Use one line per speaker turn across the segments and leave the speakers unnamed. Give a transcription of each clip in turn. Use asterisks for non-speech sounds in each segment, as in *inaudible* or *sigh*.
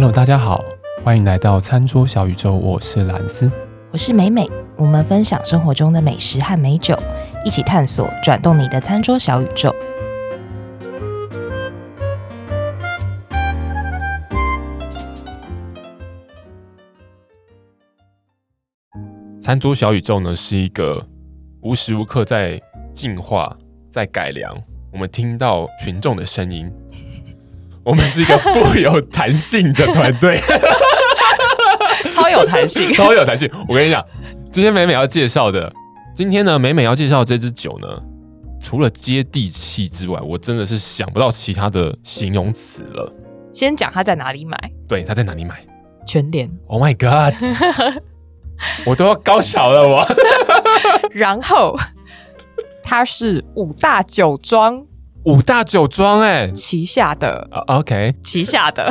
Hello，大家好，欢迎来到餐桌小宇宙，我是兰斯，
我是美美，我们分享生活中的美食和美酒，一起探索转动你的餐桌小宇宙。
餐桌小宇宙呢，是一个无时无刻在进化、在改良。我们听到群众的声音，我们是一个富有弹性的团队，*laughs*
超有弹性，*laughs*
超有弹性。我跟你讲，今天美美要介绍的，今天呢，美美要介绍的这支酒呢，除了接地气之外，我真的是想不到其他的形容词了。
先讲他在哪里买？
对，他在哪里买？
全联。
Oh my god！*laughs* 我都要高潮了，我。
然后，它是五大酒庄，
五大酒庄哎，
旗下的、
uh,，OK，
旗下的，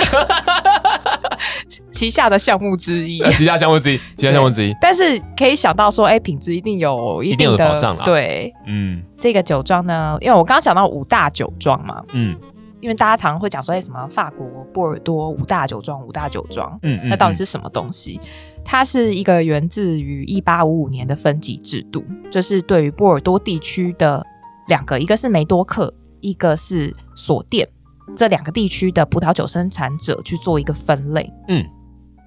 *laughs* 旗下的项目之一，
旗下项目之一，旗下项目之一。
但是可以想到说，哎、欸，品质一定有一定的，
保障啦。
对，嗯，这个酒庄呢，因为我刚刚讲到五大酒庄嘛，嗯。因为大家常常会讲说，哎，什么法国波尔多五大酒庄，五大酒庄，嗯，嗯，那到底是什么东西？它是一个源自于一八五五年的分级制度，就是对于波尔多地区的两个，一个是梅多克，一个是锁店，这两个地区的葡萄酒生产者去做一个分类。嗯，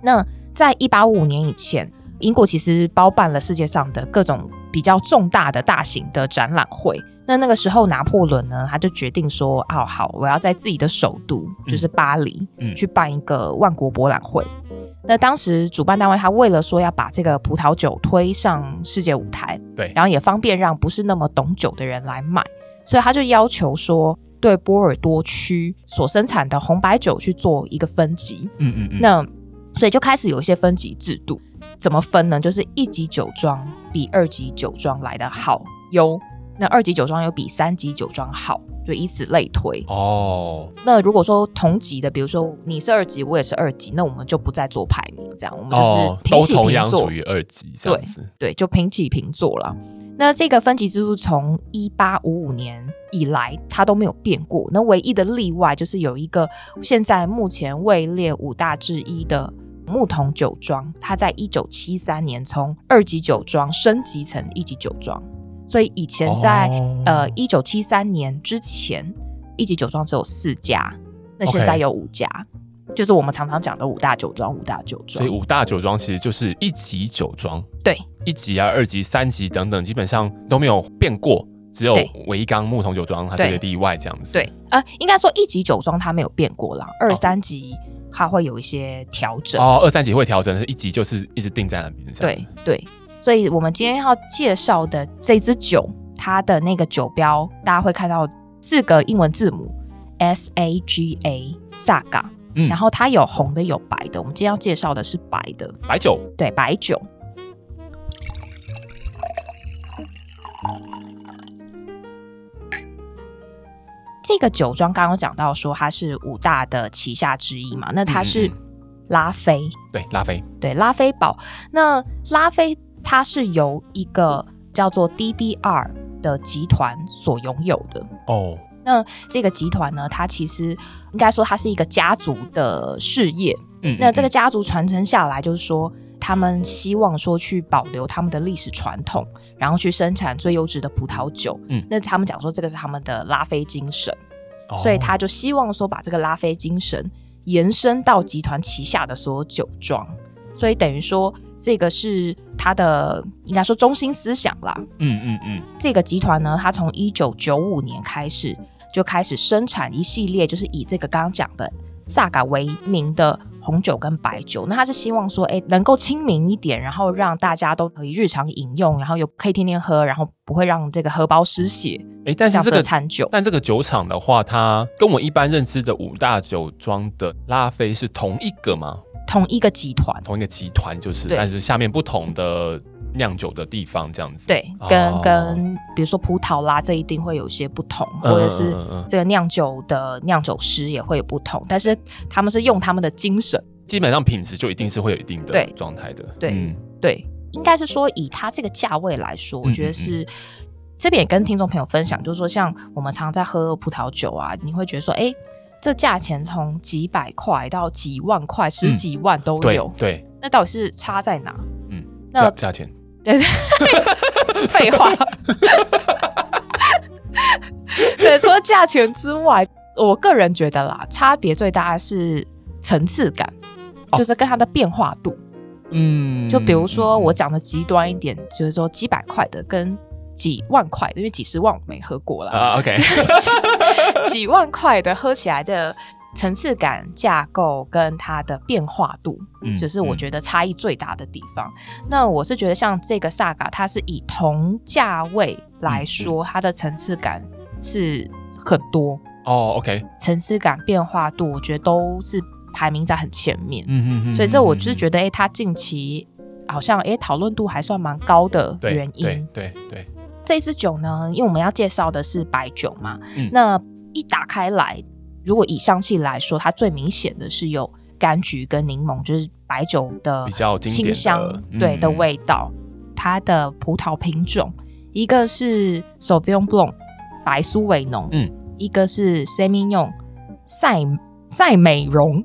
那在一八五五年以前，英国其实包办了世界上的各种比较重大的大型的展览会。那那个时候，拿破仑呢，他就决定说：“哦，好，我要在自己的首都，就是巴黎，嗯，去办一个万国博览会。嗯”那当时主办单位他为了说要把这个葡萄酒推上世界舞台，对，然后也方便让不是那么懂酒的人来买，所以他就要求说，对波尔多区所生产的红白酒去做一个分级。嗯嗯嗯。那所以就开始有一些分级制度，怎么分呢？就是一级酒庄比二级酒庄来的好优。那二级酒庄又比三级酒庄好，就以此类推。哦，那如果说同级的，比如说你是二级，我也是二级，那我们就不再做排名，这样我们就是平起平坐。哦，都同样属于二级。对，对，就平起平坐了。那这个分级制度从一八五五年以来，它都没有变过。那唯一的例外就是有一个现在目前位列五大之一的木桐酒庄，它在一九七三年从二级酒庄升级成一级酒庄。所以以前在、oh. 呃一九七三年之前，一级酒庄只有四家，那现在有五家，okay. 就是我们常常讲的五大酒庄。五大酒庄，
所以五大酒庄其实就是一级酒庄，
对，
一级啊、二级、三级等等，基本上都没有变过，只有维冈木桐酒庄它是一个例外这样子。
对，呃，应该说一级酒庄它没有变过啦，二三级它会有一些调整。
哦，二三级会调整，是一级就是一直定在那边。
对对。所以，我们今天要介绍的这支酒，它的那个酒标，大家会看到四个英文字母 S A G A，Saga。嗯，然后它有红的，有白的。我们今天要介绍的是白的
白酒，
对，白酒。这个酒庄刚刚讲到说它是五大的旗下之一嘛，那它是拉菲，
嗯嗯嗯对，拉菲，
对，拉菲堡。那拉菲。它是由一个叫做 DBR 的集团所拥有的哦。Oh. 那这个集团呢，它其实应该说它是一个家族的事业。嗯，那这个家族传承下来，就是说他们希望说去保留他们的历史传统，然后去生产最优质的葡萄酒。嗯，那他们讲说这个是他们的拉菲精神，oh. 所以他就希望说把这个拉菲精神延伸到集团旗下的所有酒庄，所以等于说。这个是他的应该说中心思想啦。嗯嗯嗯。这个集团呢，他从一九九五年开始就开始生产一系列，就是以这个刚刚讲的萨嘎为名的红酒跟白酒。那他是希望说，哎，能够亲民一点，然后让大家都可以日常饮用，然后又可以天天喝，然后不会让这个荷包失血。哎，但是这个餐酒，
但这个酒厂的话，它跟我一般认知的五大酒庄的拉菲是同一个吗？
同一个集团，
同一个集团就是，但是下面不同的酿酒的地方这样子。
对，跟、哦、跟比如说葡萄啦，这一定会有些不同，或者是这个酿酒的酿酒师也会有不同，但是他们是用他们的精神，
基本上品质就一定是会有一定的状态的。
对、嗯、对，应该是说以它这个价位来说，我觉得是、这边也跟听众朋友分享，就是说像我们常常在喝葡萄酒啊，你会觉得说，哎。这价钱从几百块到几万块、十几万都有。
嗯、对，对
那到底是差在哪？
嗯，那价钱。
对，*laughs* 废话。*laughs* 对，除了价钱之外，我个人觉得啦，差别最大的是层次感，哦、就是跟它的变化度。嗯，就比如说我讲的极端一点，嗯、就是说几百块的跟几万块的，因为几十万我没喝过了。
啊，OK，*laughs*
几万块的喝起来的层次感、架构跟它的变化度，嗯，就是我觉得差异最大的地方。嗯、那我是觉得像这个 Saga，它是以同价位来说，嗯、它的层次感是很多
哦。OK，
层次感、变化度，我觉得都是。排名在很前面，嗯嗯嗯，所以这我就是觉得，哎、欸，他近期好像哎讨论度还算蛮高的原因。
对对对，
对，这支酒呢，因为我们要介绍的是白酒嘛，嗯、那一打开来，如果以香气来说，它最明显的是有柑橘跟柠檬，就是白酒的
比较清香
对的味道。嗯、它的葡萄品种，一个是 Sauvignon Blanc 白苏维农，嗯，一个是 Semillon 赛赛美容。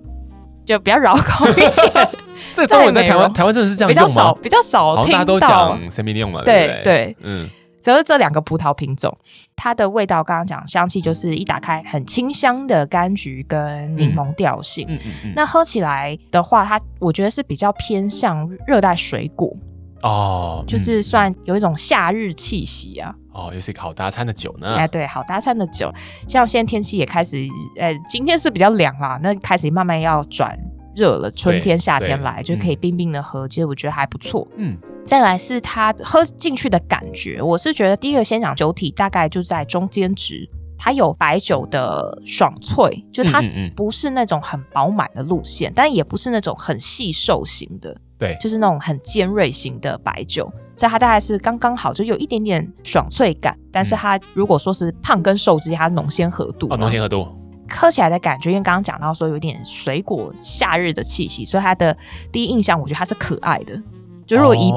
就比较绕口一点。*laughs*
这中文在台湾，台湾真的是这样
比较少，比较少听到。大家
都讲 Semillon 嘛，对
对对，嗯，就是这两个葡萄品种，它的味道刚刚讲香气就是一打开很清香的柑橘跟柠檬调性。嗯嗯嗯。那喝起来的话，它我觉得是比较偏向热带水果哦，就是算有一种夏日气息啊。
哦，又是一个好搭餐的酒呢。
哎，对，好搭餐的酒，像现在天气也开始，呃，今天是比较凉啦，那开始慢慢要转热了，春天夏天来就可以冰冰的喝，嗯、其实我觉得还不错。嗯，再来是它喝进去的感觉，我是觉得第一个先讲酒体，大概就在中间值，它有白酒的爽脆，就它不是那种很饱满的路线，嗯嗯嗯，但也不是那种很细瘦型的。
对，
就是那种很尖锐型的白酒，所以它大概是刚刚好，就有一点点爽脆感。但是它如果说是胖跟瘦之间，它浓鲜合度，
哦，浓鲜合度，
喝起来的感觉，因为刚刚讲到说有点水果夏日的气息，所以它的第一印象，我觉得它是可爱的。就如果以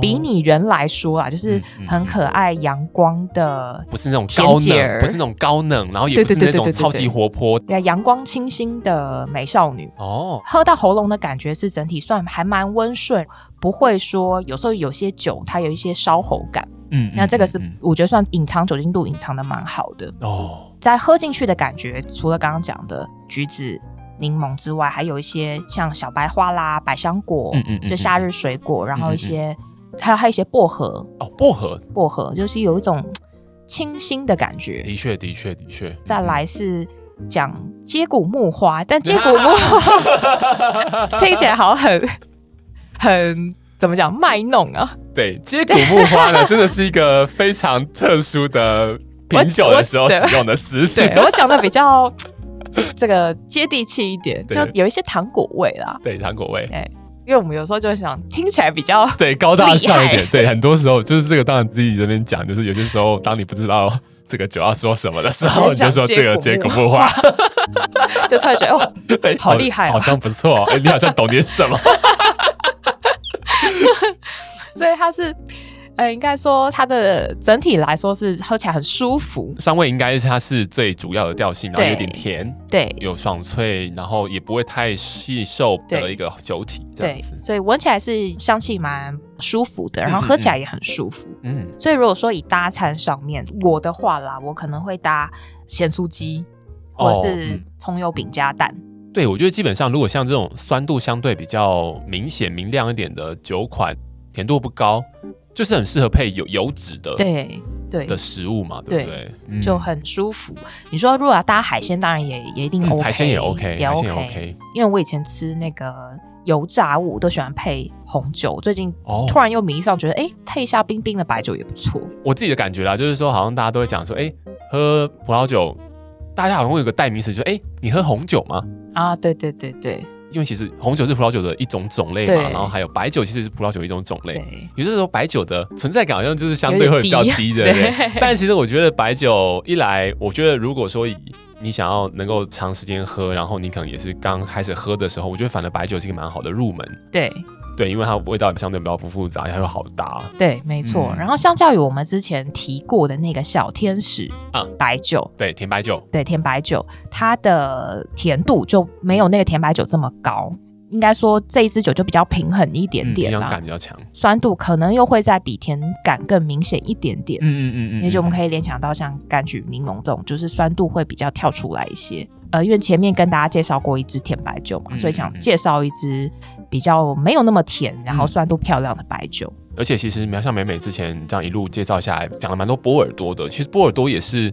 比拟人来说啊，就是很可爱、阳光的，
不是那种高冷，不是那种高冷，然后也不是那种超级活
泼，阳光清新的美少女。哦。喝到喉咙的感觉是整体算还蛮温顺，不会说有时候有些酒它有一些烧喉感，嗯，那这个是我觉得算隐藏酒精度隐藏的蛮好的。哦。在喝进去的感觉，除了刚刚讲的橘子。柠檬之外，还有一些像小白花啦、百香果，嗯嗯，嗯，就夏日水果，然后一些，还有还有一些薄荷
哦，薄荷，
薄荷就是有一种清新的感觉。
的确，的确，的确。
再来是讲接骨木花，但接骨木花 *laughs* 听起来好很很怎么讲卖弄啊？
对，接骨木花呢，真的是一个非常特殊的品酒的时候使用的词。
对，我讲的比较。*laughs* 这个接地气一点，就有一些糖果味啦。
对，糖果味。
对，因为我们有时候就想听起来比较 *laughs*
对高大上一点。对，很多时候就是这个，当然自己这边讲，就是有些时候当你不知道这个酒要说什么的时候，*laughs* 你就说这个接骨木花，
就突然觉得哦，对，好厉害，
好像不错。哎，你好像懂点什么。
所以他是。呃，应该说它的整体来说是喝起来很舒服，
酸味应该是它是最主要的调性，然后有点甜，
对，
有爽脆，然后也不会太细瘦的一个酒体，这样子，
所以闻起来是香气蛮舒服的，然后喝起来也很舒服，嗯，所以如果说以搭餐上面，我的话啦，我可能会搭咸酥鸡，或者是葱油饼加蛋，
对，我觉得基本上如果像这种酸度相对比较明显明亮一点的酒款，甜度不高。就是很适合配有油脂的对对的食物嘛，对不对？
就很舒服。你说如果要搭海鲜，当然也也一定 OK，
海鲜也 OK，
也 OK。因为我以前吃那个油炸物都喜欢配红酒，最近突然又迷上，觉得哎，配一下冰冰的白酒也不错。
我自己的感觉啦，就是说好像大家都会讲说，哎，喝葡萄酒，大家好像会有个代名词，就是哎，你喝红酒吗？
啊，对对对对。
因为其实红酒是葡萄酒的一种种类嘛，然后还有白酒其实是葡萄酒的一种种类。也就是说白酒的存在感好像就是相对会比较低的，*laughs* 但其实我觉得白酒一来，我觉得如果说以你想要能够长时间喝，然后你可能也是刚开始喝的时候，我觉得反而白酒是一个蛮好的入门。
对
对，因为它味道相对比较不复杂，它又好搭。
对，没错。嗯、然后相较于我们之前提过的那个小天使啊白酒，
嗯、对甜白酒，
对甜白酒，它的甜度就没有那个甜白酒这么高。应该说这一支酒就比较平衡一点点，
营养感比较强，
酸度可能又会再比甜感更明显一点点。
嗯嗯嗯嗯，
也就我们可以联想到像柑橘柠檬这种，就是酸度会比较跳出来一些。呃，因为前面跟大家介绍过一支甜白酒嘛，嗯、所以想介绍一支比较没有那么甜，然后酸度漂亮的白酒。
嗯、而且其实像美美之前这样一路介绍下来，讲了蛮多波尔多的。其实波尔多也是。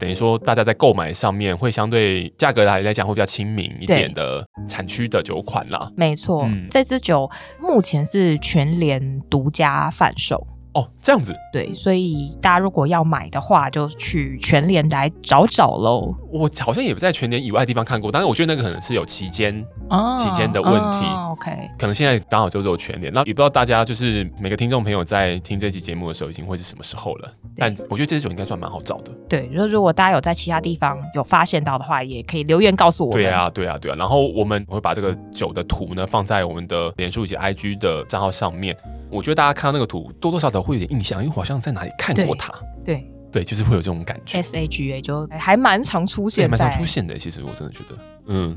等于说，大家在购买上面会相对价格来来讲会比较亲民一点的产区的酒款啦。
没错，嗯、这支酒目前是全联独家贩售。
哦，这样子，
对，所以大家如果要买的话，就去全联来找找喽。
我好像也不在全联以外的地方看过，但是我觉得那个可能是有期间，哦、期间的问题。
哦、OK，
可能现在刚好就只有全联，那也不知道大家就是每个听众朋友在听这期节目的时候，已经会是什么时候了。但我觉得这支酒应该算蛮好找的。
对，如如果大家有在其他地方有发现到的话，也可以留言告诉我们。
对啊，对啊，对啊。然后我们会把这个酒的图呢放在我们的脸书以及 IG 的账号上面。我觉得大家看到那个图，多多少少会有点印象，因为好像在哪里看过它。
对对，
对，就是会有这种感觉。
S A G A 就还蛮常出现，蛮
常出现的。其实我真的觉得，嗯，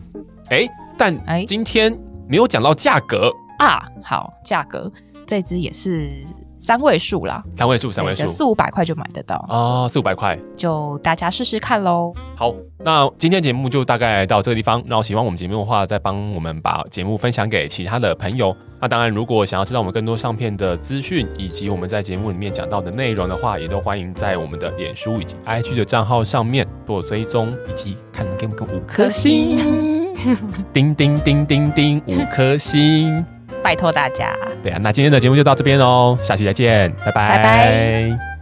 哎、欸，但哎，今天没有讲到价格、
欸、啊。好，价格这支也是。三位数啦，
三位数，三位数，
四五百块就买得到
哦，四五百块，
就大家试试看喽。
好，那今天节目就大概到这个地方。然后喜欢我们节目的话，再帮我们把节目分享给其他的朋友。那当然，如果想要知道我们更多上片的资讯，以及我们在节目里面讲到的内容的话，也都欢迎在我们的脸书以及 IG 的账号上面做追踪，以及看能给我们五颗星，*laughs* 叮叮叮叮叮，五颗星。
拜托大家，
对啊，那今天的节目就到这边喽，下期再见，拜拜。拜拜。